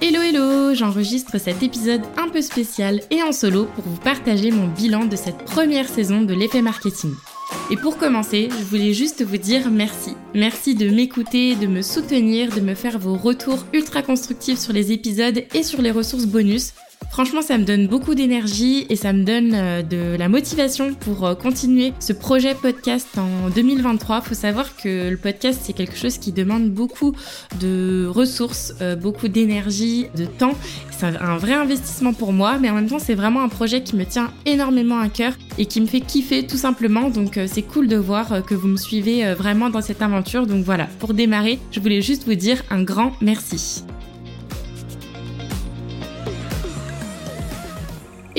Hello hello, j'enregistre cet épisode un peu spécial et en solo pour vous partager mon bilan de cette première saison de l'effet marketing. Et pour commencer, je voulais juste vous dire merci. Merci de m'écouter, de me soutenir, de me faire vos retours ultra constructifs sur les épisodes et sur les ressources bonus. Franchement, ça me donne beaucoup d'énergie et ça me donne euh, de la motivation pour euh, continuer ce projet podcast en 2023. Faut savoir que le podcast, c'est quelque chose qui demande beaucoup de ressources, euh, beaucoup d'énergie, de temps. C'est un vrai investissement pour moi, mais en même temps, c'est vraiment un projet qui me tient énormément à cœur et qui me fait kiffer tout simplement. Donc, c'est cool de voir que vous me suivez vraiment dans cette aventure. Donc voilà, pour démarrer, je voulais juste vous dire un grand merci.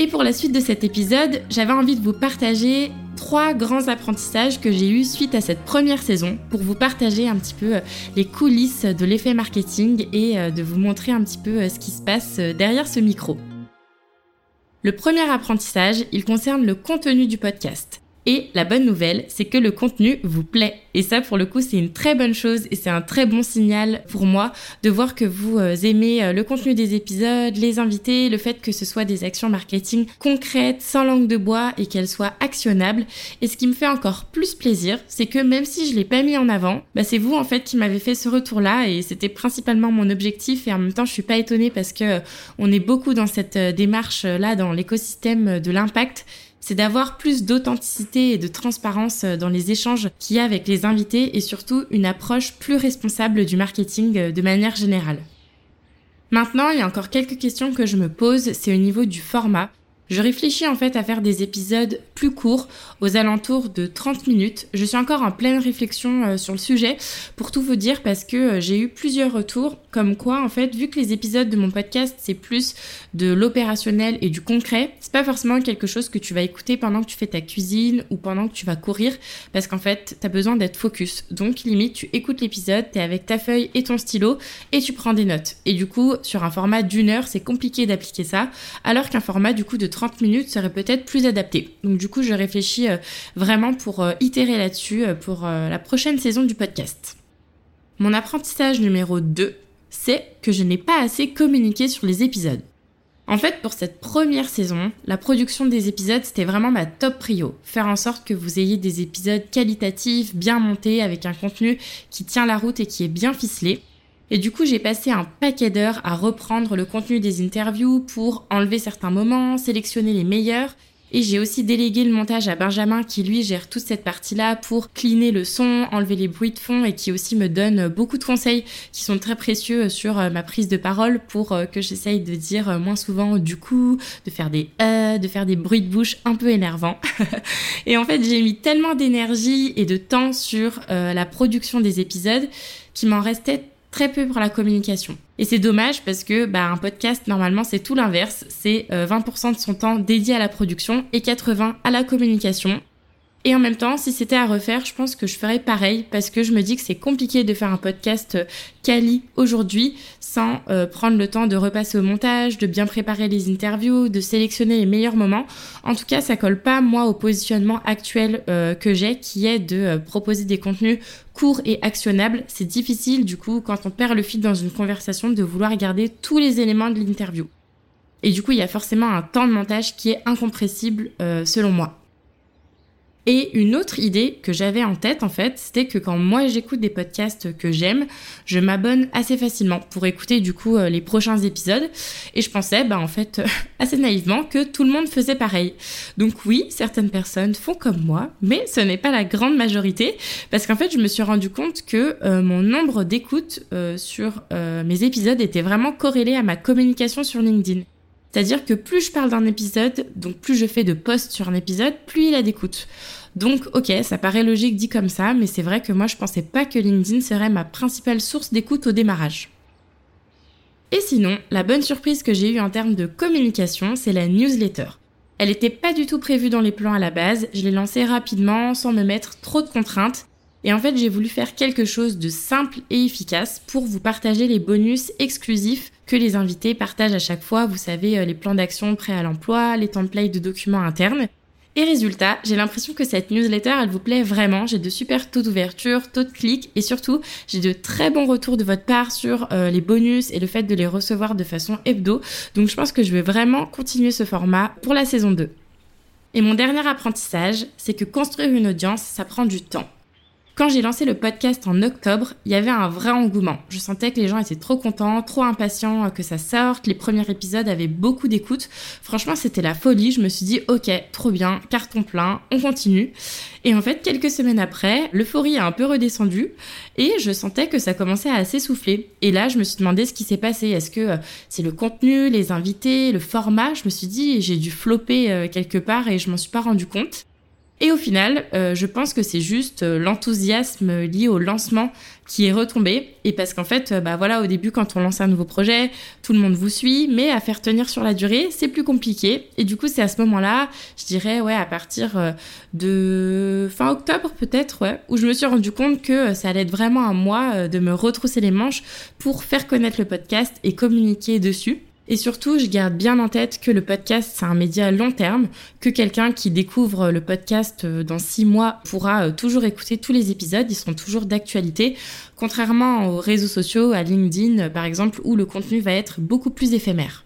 Et pour la suite de cet épisode, j'avais envie de vous partager trois grands apprentissages que j'ai eus suite à cette première saison pour vous partager un petit peu euh, les coulisses de l'effet marketing et euh, de vous montrer un petit peu euh, ce qui se passe derrière ce micro. Le premier apprentissage, il concerne le contenu du podcast. Et la bonne nouvelle, c'est que le contenu vous plaît. Et ça, pour le coup, c'est une très bonne chose et c'est un très bon signal pour moi de voir que vous euh, aimez euh, le contenu des épisodes, les invités, le fait que ce soit des actions marketing concrètes, sans langue de bois et qu'elles soient actionnables. Et ce qui me fait encore plus plaisir, c'est que même si je l'ai pas mis en avant, bah c'est vous en fait qui m'avez fait ce retour-là et c'était principalement mon objectif et en même temps je suis pas étonnée parce que euh, on est beaucoup dans cette démarche là dans l'écosystème de l'impact c'est d'avoir plus d'authenticité et de transparence euh, dans les échanges qu'il y a avec les invités et surtout une approche plus responsable du marketing euh, de manière générale. Maintenant, il y a encore quelques questions que je me pose, c'est au niveau du format. Je réfléchis en fait à faire des épisodes plus courts, aux alentours de 30 minutes. Je suis encore en pleine réflexion euh, sur le sujet, pour tout vous dire, parce que euh, j'ai eu plusieurs retours, comme quoi en fait, vu que les épisodes de mon podcast c'est plus de l'opérationnel et du concret, c'est pas forcément quelque chose que tu vas écouter pendant que tu fais ta cuisine ou pendant que tu vas courir, parce qu'en fait, t'as besoin d'être focus. Donc limite, tu écoutes l'épisode, t'es avec ta feuille et ton stylo, et tu prends des notes. Et du coup, sur un format d'une heure, c'est compliqué d'appliquer ça, alors qu'un format du coup de 30 minutes serait peut-être plus adapté. Donc du coup, je réfléchis euh, vraiment pour euh, itérer là-dessus euh, pour la prochaine saison du podcast. Mon apprentissage numéro 2, c'est que je n'ai pas assez communiqué sur les épisodes. En fait, pour cette première saison, la production des épisodes, c'était vraiment ma top prio. Faire en sorte que vous ayez des épisodes qualitatifs, bien montés, avec un contenu qui tient la route et qui est bien ficelé. Et du coup, j'ai passé un paquet d'heures à reprendre le contenu des interviews pour enlever certains moments, sélectionner les meilleurs. Et j'ai aussi délégué le montage à Benjamin qui lui gère toute cette partie-là pour cleaner le son, enlever les bruits de fond et qui aussi me donne beaucoup de conseils qui sont très précieux sur euh, ma prise de parole pour euh, que j'essaye de dire euh, moins souvent du coup, de faire des euh, de faire des bruits de bouche un peu énervants. et en fait, j'ai mis tellement d'énergie et de temps sur la production des épisodes qu'il m'en restait très peu pour la communication. Et c'est dommage parce que bah, un podcast, normalement, c'est tout l'inverse. C'est 20% euh, de son temps dédié à la production et 80% à la communication. Et en même temps, si c'était à refaire, je pense que je ferais pareil parce que je me dis que c'est compliqué de faire un podcast euh, quali aujourd'hui sans euh, prendre le temps de repasser au montage, de bien préparer les interviews, de sélectionner les meilleurs moments. En tout cas, ça colle pas moi au positionnement actuel euh, que j'ai qui est de proposer des contenus courts et actionnables. C'est difficile du coup quand on perd le fil dans une conversation de vouloir garder tous les éléments de l'interview. Et du coup, il y a forcément un temps de montage qui est incompressible selon moi. Et une autre idée que j'avais en tête, en fait, c'était que quand moi j'écoute des podcasts que j'aime, je m'abonne assez facilement pour écouter du coup euh, les prochains épisodes. Et je pensais, bah en fait, assez naïvement, que tout le monde faisait pareil. Donc oui, certaines personnes font comme moi, mais ce n'est pas la grande majorité, parce qu'en fait, je me suis rendu compte que euh, mon nombre d'écoutes euh, sur mes épisodes était vraiment corrélé à ma communication sur LinkedIn. C'est-à-dire que plus je parle d'un épisode, donc plus je fais de posts sur un épisode, plus il a d'écoute. Donc ok, ça paraît logique dit comme ça, mais c'est vrai que moi je pensais pas que LinkedIn serait ma principale source d'écoute au démarrage. Et sinon, la bonne surprise que j'ai eue en termes de communication, c'est la newsletter. Elle n'était pas du tout prévue dans les plans à la base, je l'ai lancée rapidement sans me mettre trop de contraintes et en fait, j'ai voulu faire quelque chose de simple et efficace pour vous partager les bonus exclusifs que les invités partagent à chaque fois. Vous savez, euh, les plans d'action prêts à l'emploi, les templates de documents internes. Et résultat, j'ai l'impression que cette newsletter, elle vous plaît vraiment. J'ai de super taux d'ouverture, taux de clics et surtout, j'ai de très bons retours de votre part sur euh, les bonus et le fait de les recevoir de façon hebdo. Donc je pense que je vais vraiment continuer ce format pour la saison 2. Et mon dernier apprentissage, c'est que construire une audience, ça prend du temps. Quand j'ai lancé le podcast en octobre, il y avait un vrai engouement. Je sentais que les gens étaient trop contents, trop impatients que ça sorte. Les premiers épisodes avaient beaucoup d'écoute. Franchement, c'était la folie. Je me suis dit, ok, trop bien, carton plein, on continue. Et en fait, quelques semaines après, l'euphorie a un peu redescendu et je sentais que ça commençait à s'essouffler. Et là, je me suis demandé ce qui s'est passé. Est-ce que euh, c'est le contenu, les invités, le format? Je me suis dit, j'ai dû flopper euh, quelque part et je m'en suis pas rendu compte. Et au final, euh, je pense que c'est juste euh, l'enthousiasme lié au lancement qui est retombé. Et parce qu'en fait, euh, bah voilà, au début, quand on lance un nouveau projet, tout le monde vous suit, mais à faire tenir sur la durée, c'est plus compliqué. Et du coup, c'est à ce moment-là, je dirais, ouais, à partir de fin octobre peut-être, ouais, où je me suis rendu compte que ça allait être vraiment à moi de me retrousser les manches pour faire connaître le podcast et communiquer dessus. Et surtout, je garde bien en tête que le podcast, c'est un média long terme, que quelqu'un qui découvre le podcast euh, dans six mois pourra euh, toujours écouter tous les épisodes, ils seront toujours d'actualité, contrairement aux réseaux sociaux, à LinkedIn par exemple, où le contenu va être beaucoup plus éphémère.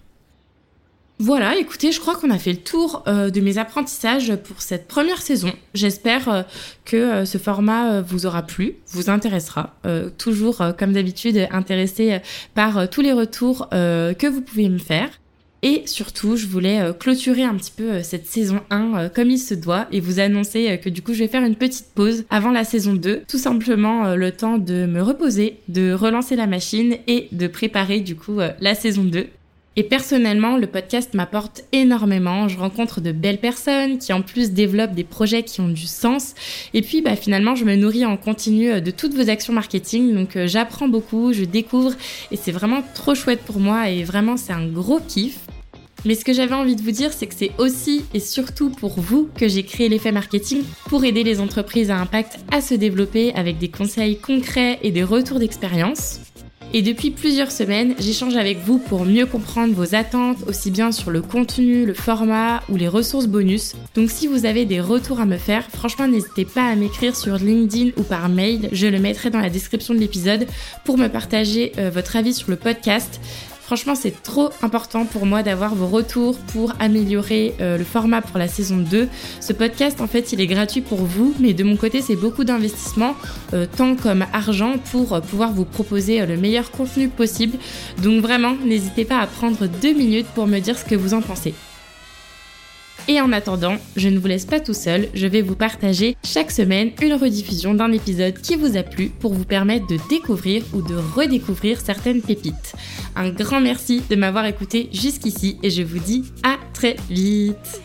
Voilà, écoutez, je crois qu'on a fait le tour euh, de mes apprentissages pour cette première saison. J'espère euh, que euh, ce format vous aura plu, vous intéressera. toujours, comme d'habitude, intéressé par tous les retours que vous pouvez me faire. Et surtout, je voulais clôturer un petit peu cette saison 1 comme il se doit et vous annoncer que du coup, je vais faire une petite pause avant la saison 2. Tout simplement le temps de me reposer, de relancer la machine et de préparer du coup la saison 2. Et personnellement, le podcast m'apporte énormément. Je rencontre de belles personnes qui en plus développent des projets qui ont du sens. Et puis bah, finalement, je me nourris en continu euh, de toutes vos actions marketing. Donc euh, j'apprends beaucoup, je découvre et c'est vraiment trop chouette pour moi et vraiment c'est un gros kiff. Mais ce que j'avais envie de vous dire, c'est que c'est aussi et surtout pour vous que j'ai créé l'effet marketing pour aider les entreprises à impact à se développer avec des conseils concrets et des retours d'expérience. Et depuis plusieurs semaines, j'échange avec vous pour mieux comprendre vos attentes, aussi bien sur le contenu, le format ou les ressources bonus. Donc si vous avez des retours à me faire, franchement n'hésitez pas à m'écrire sur LinkedIn ou par mail, je le mettrai dans la description de l'épisode pour me partager euh, votre avis sur le podcast. Franchement, c'est trop important pour moi d'avoir vos retours pour améliorer euh, le format pour la saison 2. Ce podcast, en fait, il est gratuit pour vous, mais de mon côté, c'est beaucoup d'investissement, euh, temps comme argent, pour euh, pouvoir vous proposer le meilleur contenu possible. Donc vraiment, n'hésitez pas à prendre deux minutes pour me dire ce que vous en pensez. Et en attendant, je ne vous laisse pas tout seul, je vais vous partager chaque semaine une rediffusion d'un épisode qui vous a plu pour vous permettre de découvrir ou de redécouvrir certaines pépites. Un grand merci de m'avoir écouté jusqu'ici et je vous dis à très vite